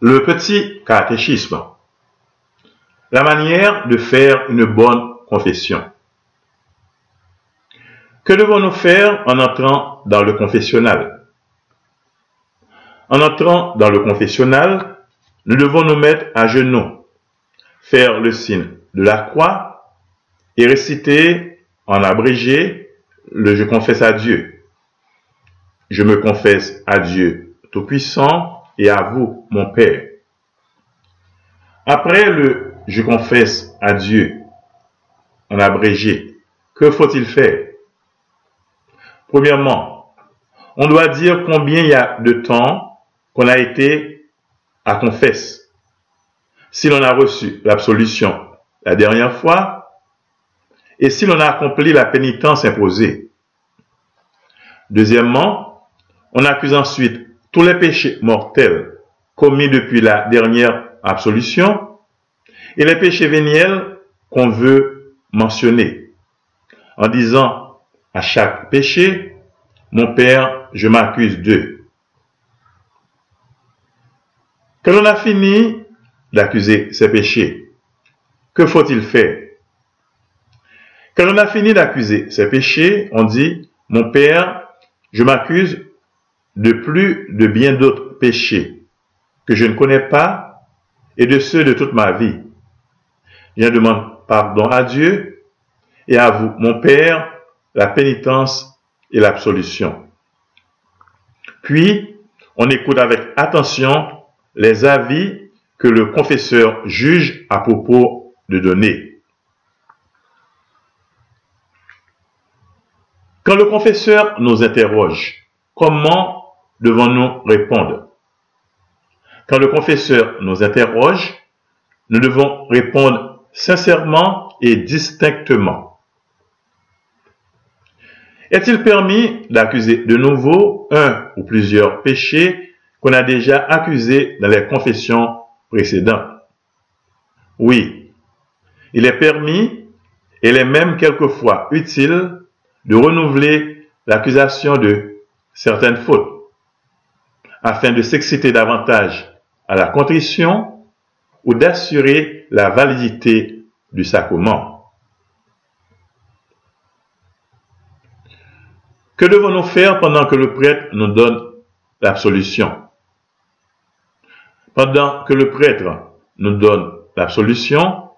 Le petit catéchisme. La manière de faire une bonne confession. Que devons-nous faire en entrant dans le confessionnal? En entrant dans le confessionnal, nous devons nous mettre à genoux, faire le signe de la croix et réciter en abrégé le Je confesse à Dieu. Je me confesse à Dieu Tout-Puissant et à vous, mon Père. Après le Je confesse à Dieu en abrégé, que faut-il faire? Premièrement, on doit dire combien il y a de temps qu'on a été à confesse. Si l'on a reçu l'absolution la dernière fois et si l'on a accompli la pénitence imposée. Deuxièmement, on accuse ensuite les péchés mortels commis depuis la dernière absolution et les péchés véniels qu'on veut mentionner en disant à chaque péché, mon Père, je m'accuse d'eux. Quand on a fini d'accuser ces péchés, que faut-il faire? Quand on a fini d'accuser ces péchés, on dit, mon Père, je m'accuse de plus de bien d'autres péchés que je ne connais pas et de ceux de toute ma vie. Je demande pardon à Dieu et à vous, mon Père, la pénitence et l'absolution. Puis, on écoute avec attention les avis que le confesseur juge à propos de donner. Quand le confesseur nous interroge, comment devons-nous répondre Quand le confesseur nous interroge, nous devons répondre sincèrement et distinctement. Est-il permis d'accuser de nouveau un ou plusieurs péchés qu'on a déjà accusés dans les confessions précédentes? Oui, il est permis et il est même quelquefois utile de renouveler l'accusation de certaines fautes afin de s'exciter davantage à la contrition ou d'assurer la validité du sacrement. Que devons-nous faire pendant que le prêtre nous donne l'absolution? Pendant que le prêtre nous donne l'absolution,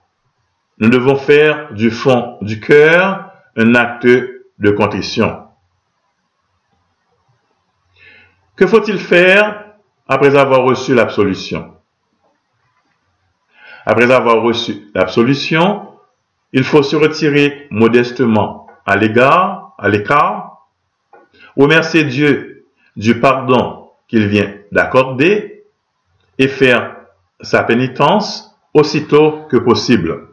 nous devons faire du fond du cœur un acte de contrition. Que faut-il faire après avoir reçu l'absolution? Après avoir reçu l'absolution, il faut se retirer modestement à l'égard, à l'écart, remercier Dieu du pardon qu'il vient d'accorder et faire sa pénitence aussitôt que possible.